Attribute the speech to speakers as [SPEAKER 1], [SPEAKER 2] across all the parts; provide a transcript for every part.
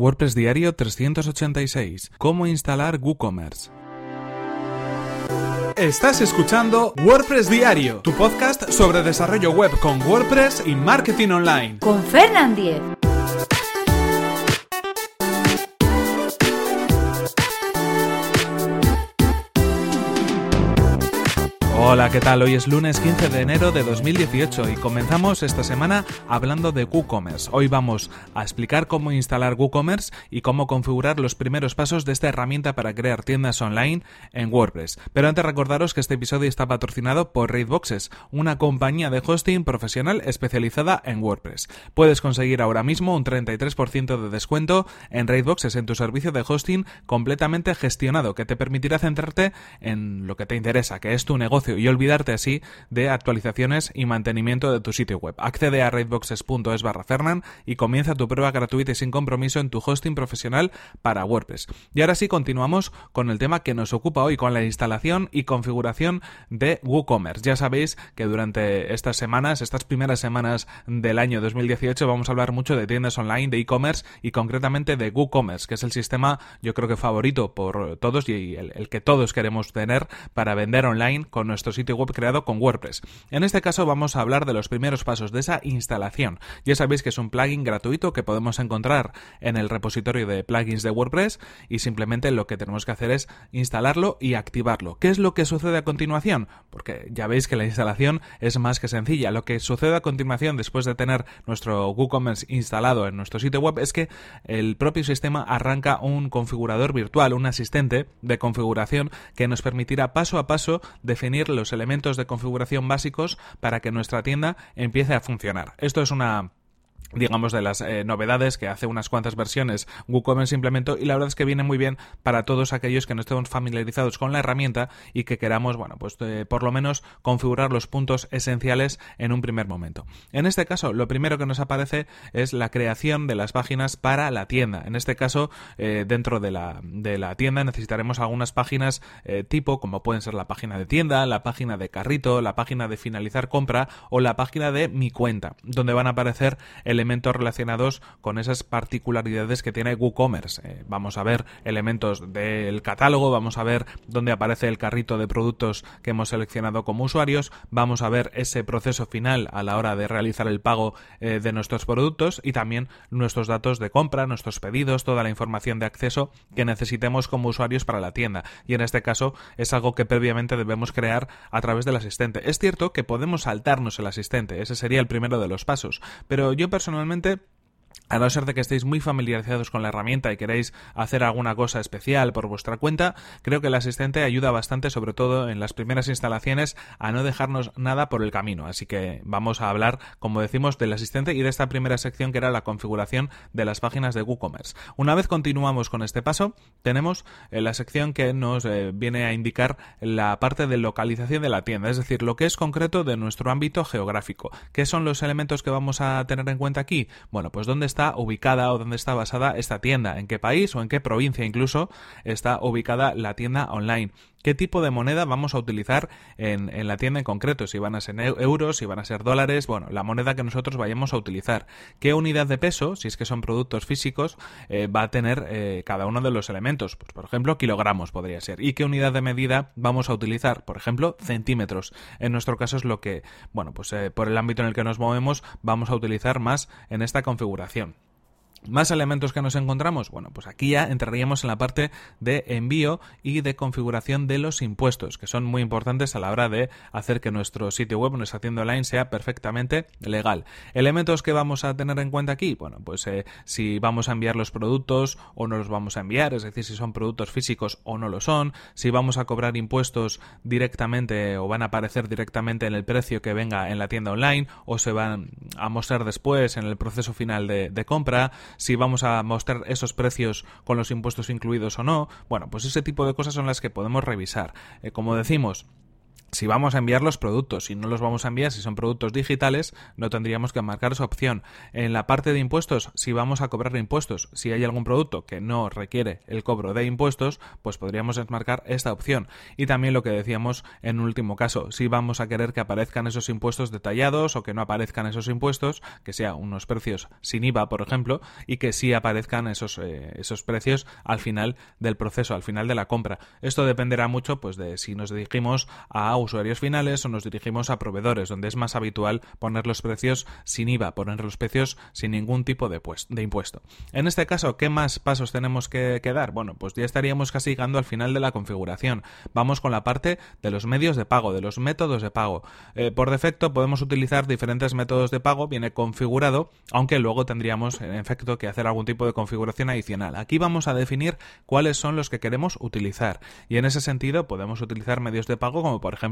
[SPEAKER 1] WordPress Diario 386. Cómo instalar WooCommerce. Estás escuchando WordPress Diario, tu podcast sobre desarrollo web con WordPress y marketing online.
[SPEAKER 2] Con Fernand Diez.
[SPEAKER 1] Hola, ¿qué tal? Hoy es lunes 15 de enero de 2018 y comenzamos esta semana hablando de WooCommerce. Hoy vamos a explicar cómo instalar WooCommerce y cómo configurar los primeros pasos de esta herramienta para crear tiendas online en WordPress. Pero antes recordaros que este episodio está patrocinado por Raidboxes, una compañía de hosting profesional especializada en WordPress. Puedes conseguir ahora mismo un 33% de descuento en Raidboxes en tu servicio de hosting completamente gestionado que te permitirá centrarte en lo que te interesa, que es tu negocio y olvidarte así de actualizaciones y mantenimiento de tu sitio web. Accede a raidboxes.es barra Fernan y comienza tu prueba gratuita y sin compromiso en tu hosting profesional para WordPress. Y ahora sí continuamos con el tema que nos ocupa hoy, con la instalación y configuración de WooCommerce. Ya sabéis que durante estas semanas, estas primeras semanas del año 2018, vamos a hablar mucho de tiendas online, de e-commerce y concretamente de WooCommerce, que es el sistema yo creo que favorito por todos y el, el que todos queremos tener para vender online con nuestro sitio web creado con WordPress. En este caso vamos a hablar de los primeros pasos de esa instalación. Ya sabéis que es un plugin gratuito que podemos encontrar en el repositorio de plugins de WordPress y simplemente lo que tenemos que hacer es instalarlo y activarlo. ¿Qué es lo que sucede a continuación? Porque ya veis que la instalación es más que sencilla. Lo que sucede a continuación después de tener nuestro WooCommerce instalado en nuestro sitio web es que el propio sistema arranca un configurador virtual, un asistente de configuración que nos permitirá paso a paso definir los elementos de configuración básicos para que nuestra tienda empiece a funcionar. Esto es una digamos, de las eh, novedades que hace unas cuantas versiones WooCommerce implementó y la verdad es que viene muy bien para todos aquellos que no estemos familiarizados con la herramienta y que queramos, bueno, pues eh, por lo menos configurar los puntos esenciales en un primer momento. En este caso, lo primero que nos aparece es la creación de las páginas para la tienda. En este caso, eh, dentro de la, de la, tienda necesitaremos algunas páginas tipo, como pueden ser la página de tienda, la página de carrito, la página de finalizar compra o la página de mi cuenta, donde van a aparecer elementos relacionados con esas particularidades que tiene WooCommerce. Eh, vamos a ver elementos del catálogo, vamos a ver dónde aparece el carrito de productos que hemos seleccionado como usuarios, vamos a ver ese proceso final a la hora de realizar el pago eh, de nuestros productos y también nuestros datos de compra, nuestros pedidos, toda la información de acceso que necesitemos como usuarios para la tienda. Y en este caso es algo que previamente debemos crear a través del asistente. Es cierto que podemos saltarnos el asistente, ese sería el primero de los pasos, pero yo personalmente a no ser de que estéis muy familiarizados con la herramienta y queréis hacer alguna cosa especial por vuestra cuenta, creo que el asistente ayuda bastante, sobre todo en las primeras instalaciones, a no dejarnos nada por el camino. Así que vamos a hablar, como decimos, del asistente y de esta primera sección que era la configuración de las páginas de WooCommerce. Una vez continuamos con este paso, tenemos eh, la sección que nos eh, viene a indicar la parte de localización de la tienda, es decir, lo que es concreto de nuestro ámbito geográfico. ¿Qué son los elementos que vamos a tener en cuenta aquí? Bueno, pues dónde está ubicada o dónde está basada esta tienda, en qué país o en qué provincia incluso está ubicada la tienda online qué tipo de moneda vamos a utilizar en, la tienda en concreto, si van a ser euros, si van a ser dólares, bueno, la moneda que nosotros vayamos a utilizar, qué unidad de peso, si es que son productos físicos, eh, va a tener eh, cada uno de los elementos, pues por ejemplo kilogramos podría ser, y qué unidad de medida vamos a utilizar, por ejemplo centímetros, en nuestro caso es lo que, bueno, pues eh, por el ámbito en el que nos movemos vamos a utilizar más en esta configuración. Más elementos que nos encontramos, bueno, pues aquí ya entraríamos en la parte de envío y de configuración de los impuestos, que son muy importantes a la hora de hacer que nuestro sitio web, nuestra tienda online sea perfectamente legal. Elementos que vamos a tener en cuenta aquí, bueno, pues eh, si vamos a enviar los productos o no los vamos a enviar, es decir, si son productos físicos o no lo son, si vamos a cobrar impuestos directamente o van a aparecer directamente en el precio que venga en la tienda online o se van a mostrar después en el proceso final de, de compra, si vamos a mostrar esos precios con los impuestos incluidos o no. Bueno, pues ese tipo de cosas son las que podemos revisar. Eh, como decimos, si vamos a enviar los productos, si no los vamos a enviar, si son productos digitales, no tendríamos que marcar esa opción. En la parte de impuestos, si vamos a cobrar impuestos, si hay algún producto que no requiere el cobro de impuestos, pues podríamos desmarcar esta opción. Y también lo que decíamos en un último caso, si vamos a querer que aparezcan esos impuestos detallados o que no aparezcan esos impuestos, que sea unos precios sin IVA, por ejemplo, y que sí aparezcan esos, eh, esos precios al final del proceso, al final de la compra. Esto dependerá mucho pues de si nos dirigimos a usuarios finales o nos dirigimos a proveedores, donde es más habitual poner los precios sin IVA, poner los precios sin ningún tipo de, pues, de impuesto. En este caso, ¿qué más pasos tenemos que, dar? Bueno, pues ya estaríamos casi llegando al final de la configuración. Vamos con la parte de los medios de pago, de los métodos de pago. Eh, por defecto podemos utilizar diferentes métodos de pago, viene configurado, aunque luego tendríamos en efecto que hacer algún tipo de configuración adicional. Aquí vamos a definir cuáles son los que queremos utilizar y en ese sentido podemos utilizar medios de pago como por ejemplo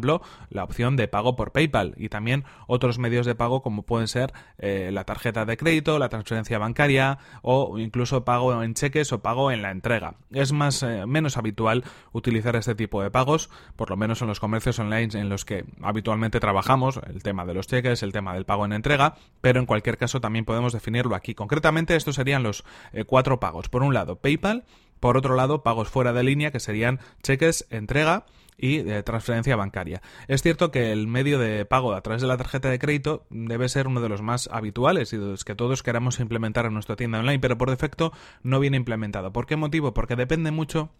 [SPEAKER 1] la opción de pago por PayPal y también otros medios de pago como pueden ser eh, la tarjeta de crédito, la transferencia bancaria o incluso pago en cheques o pago en la entrega. Es más eh, menos habitual utilizar este tipo de pagos, por lo menos en los comercios online en los que habitualmente trabajamos, el tema de los cheques, el tema del pago en entrega, pero en cualquier caso también podemos definirlo aquí. Concretamente estos serían los eh, cuatro pagos. Por un lado, PayPal, por otro lado, pagos fuera de línea, que serían cheques, entrega y de transferencia bancaria. Es cierto que el medio de pago a través de la tarjeta de crédito debe ser uno de los más habituales y de los que todos queramos implementar en nuestra tienda online, pero por defecto no viene implementado. ¿Por qué motivo? Porque depende mucho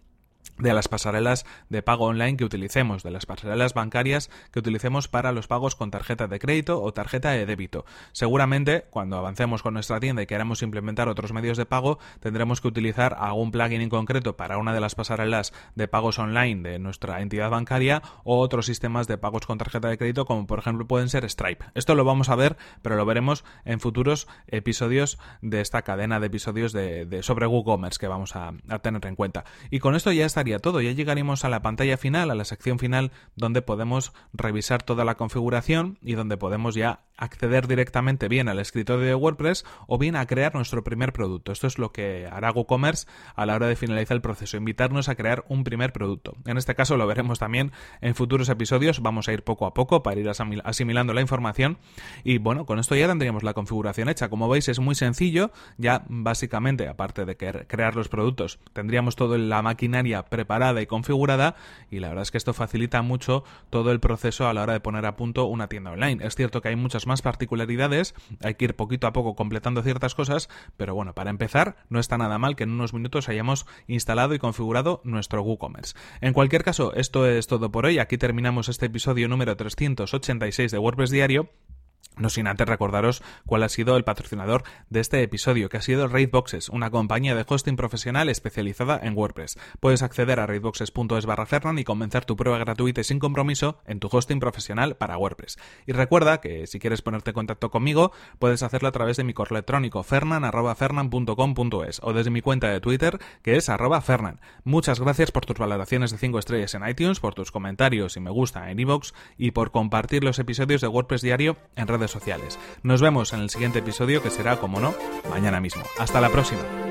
[SPEAKER 1] de las pasarelas de pago online que utilicemos, de las pasarelas bancarias que utilicemos para los pagos con tarjeta de crédito o tarjeta de débito. Seguramente, cuando avancemos con nuestra tienda y queramos implementar otros medios de pago, tendremos que utilizar algún plugin en concreto para una de las pasarelas de pagos online de nuestra entidad bancaria o otros sistemas de pagos con tarjeta de crédito, como por ejemplo pueden ser Stripe. Esto lo vamos a ver, pero lo veremos en futuros episodios de esta cadena de episodios de, sobre WooCommerce que vamos a, a tener en cuenta. Y con esto ya estaría todo. Ya llegaremos a la pantalla final, a la sección final, donde podemos revisar toda la configuración y donde podemos ya acceder directamente bien al escritorio de WordPress o bien a crear nuestro primer producto. Esto es lo que hará WooCommerce a la hora de finalizar el proceso, invitarnos a crear un primer producto. En este caso lo veremos también en futuros episodios, vamos a ir poco a poco para ir asimilando la información y bueno, con esto ya tendríamos la configuración hecha. Como veis es muy sencillo, ya básicamente aparte de crear los productos, tendríamos toda la maquinaria preparada y configurada y la verdad es que esto facilita mucho todo el proceso a la hora de poner a punto una tienda online. Es cierto que hay muchas más particularidades, hay que ir poquito a poco completando ciertas cosas, pero bueno, para empezar, no está nada mal que en unos minutos hayamos instalado y configurado nuestro WooCommerce. En cualquier caso, esto es todo por hoy. Aquí terminamos este episodio número 386 de WordPress Diario. No sin antes recordaros cuál ha sido el patrocinador de este episodio, que ha sido Raidboxes, una compañía de hosting profesional especializada en WordPress. Puedes acceder a raidboxes.es barra Fernan y comenzar tu prueba gratuita y sin compromiso en tu hosting profesional para WordPress. Y recuerda que si quieres ponerte en contacto conmigo, puedes hacerlo a través de mi correo electrónico fernan.fernan.com.es o desde mi cuenta de Twitter, que es arroba fernan. Muchas gracias por tus valoraciones de 5 estrellas en iTunes, por tus comentarios y me gusta en iVoox y por compartir los episodios de WordPress Diario en sociales. Nos vemos en el siguiente episodio que será, como no, mañana mismo. Hasta la próxima.